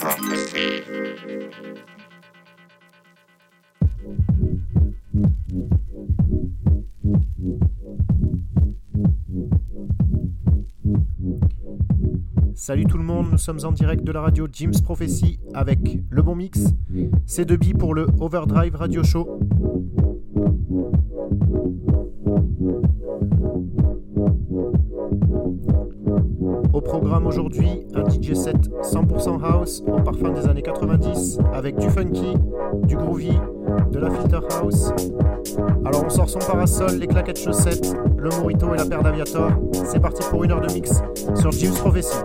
Prophecy. Salut tout le monde, nous sommes en direct de la radio Jim's Prophecy avec le bon mix. C'est de billes pour le Overdrive Radio Show. Au programme aujourd'hui, un DJ set 100% house au parfum des années 90 avec du funky, du groovy, de la filter house. Alors on sort son parasol, les claquettes chaussettes, le morito et la paire d'aviator. C'est parti pour une heure de mix sur Jim's Prophecy.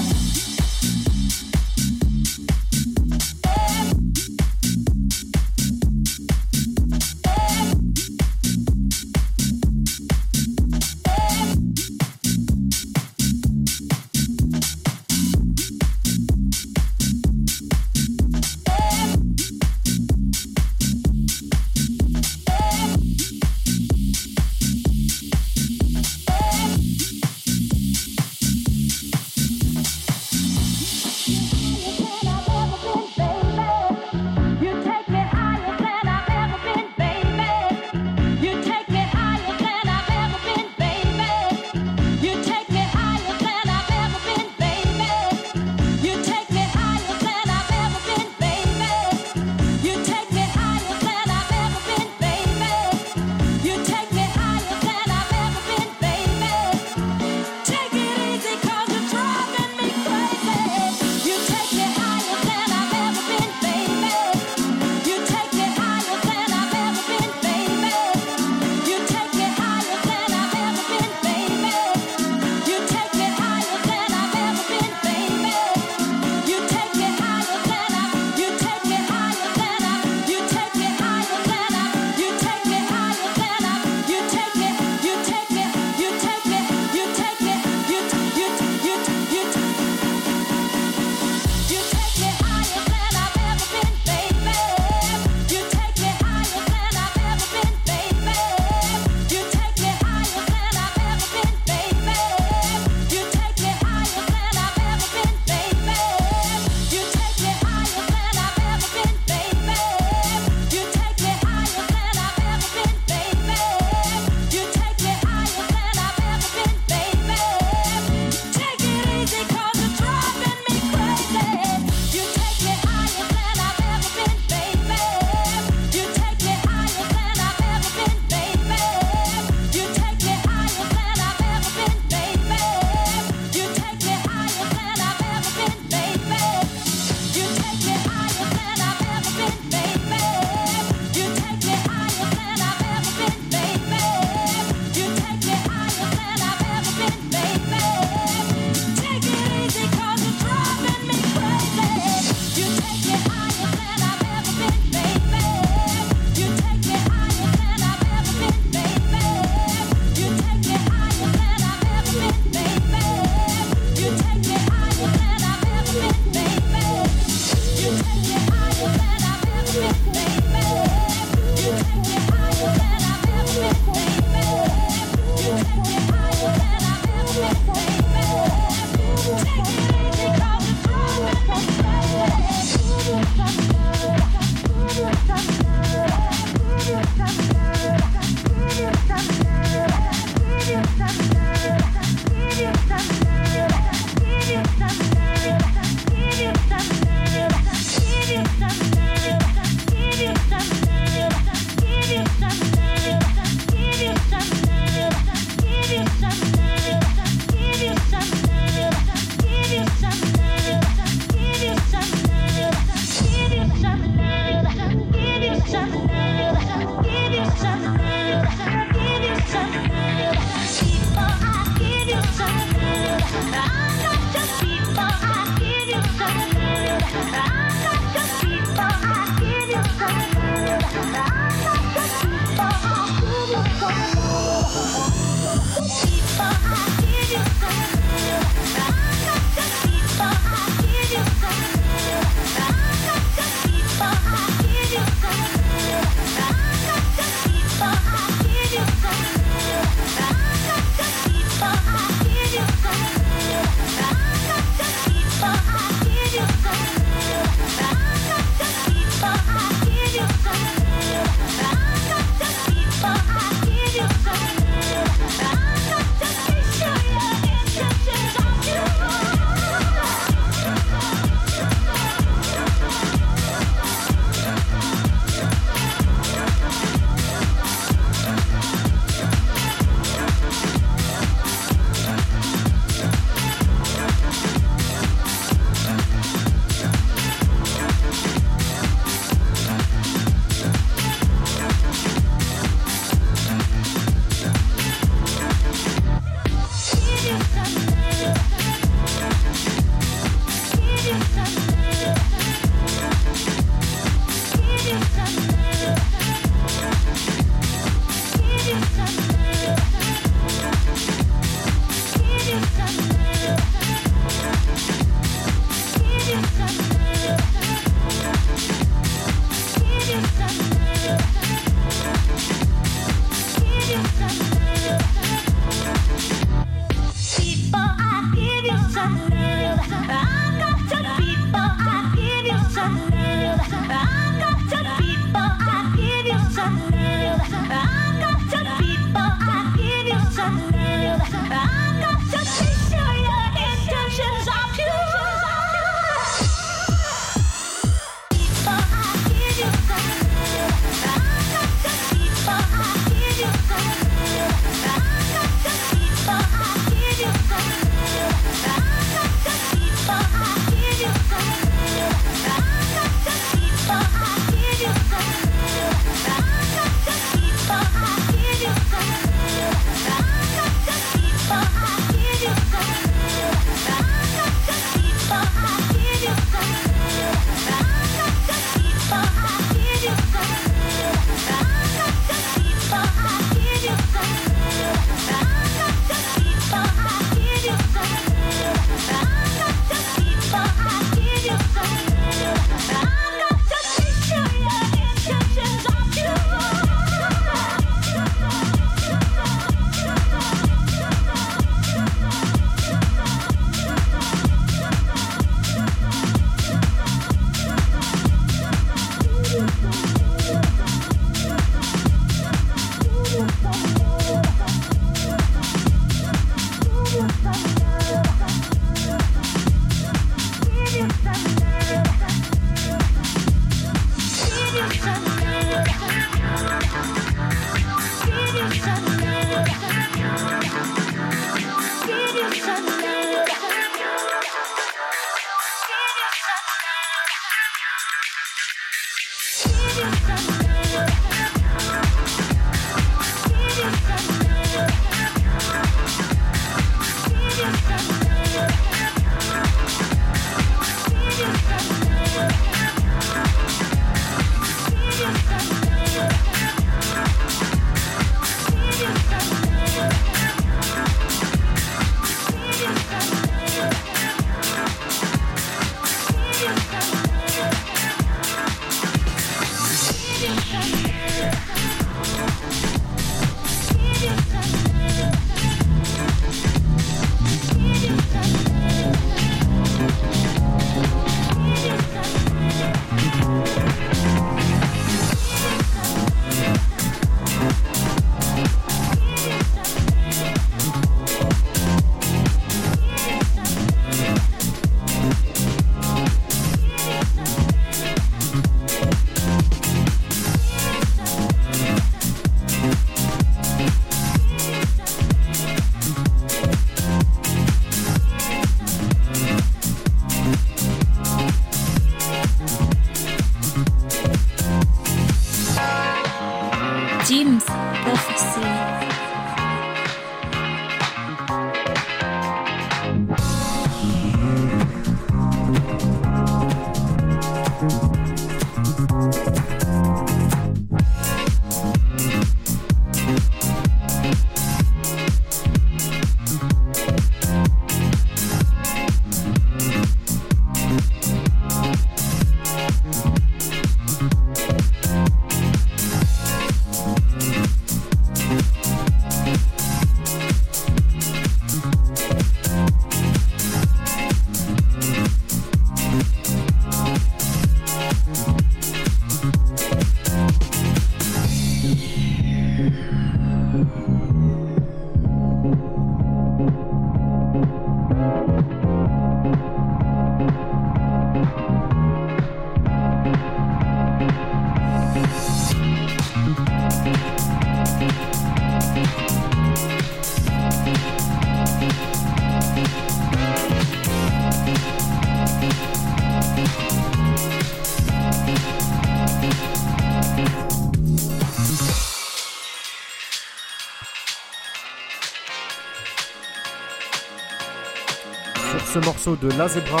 de La Zebra,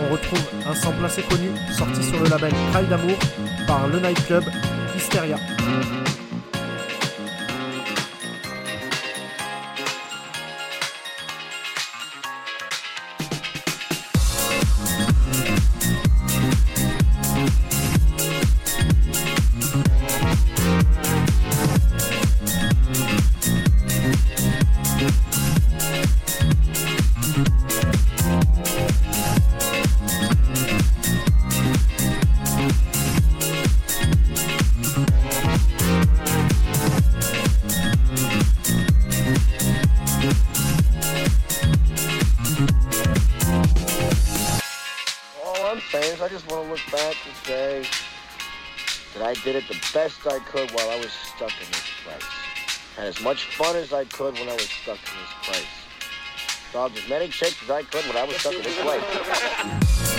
on retrouve un sample assez connu sorti sur le label Cry d'amour par le nightclub Hysteria. Much fun as I could when I was stuck in this place. Dogged as many chicks as I could when I was stuck in this place.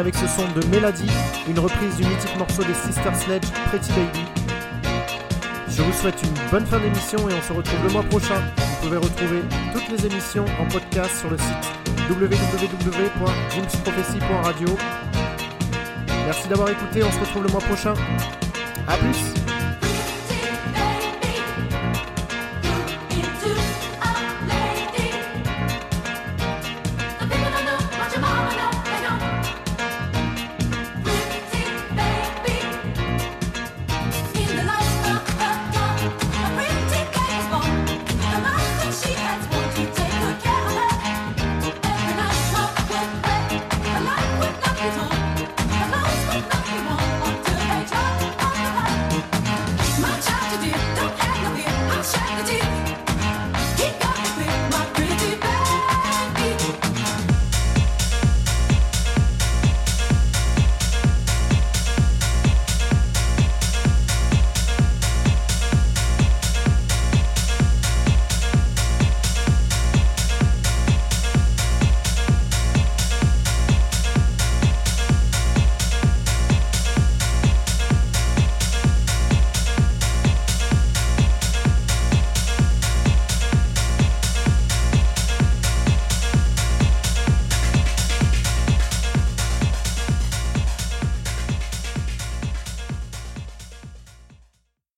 Avec ce son de Melody, une reprise du mythique morceau des Sister Sledge, Pretty Baby. Je vous souhaite une bonne fin d'émission et on se retrouve le mois prochain. Vous pouvez retrouver toutes les émissions en podcast sur le site www.jimsprophecy.radio. Merci d'avoir écouté, on se retrouve le mois prochain. A plus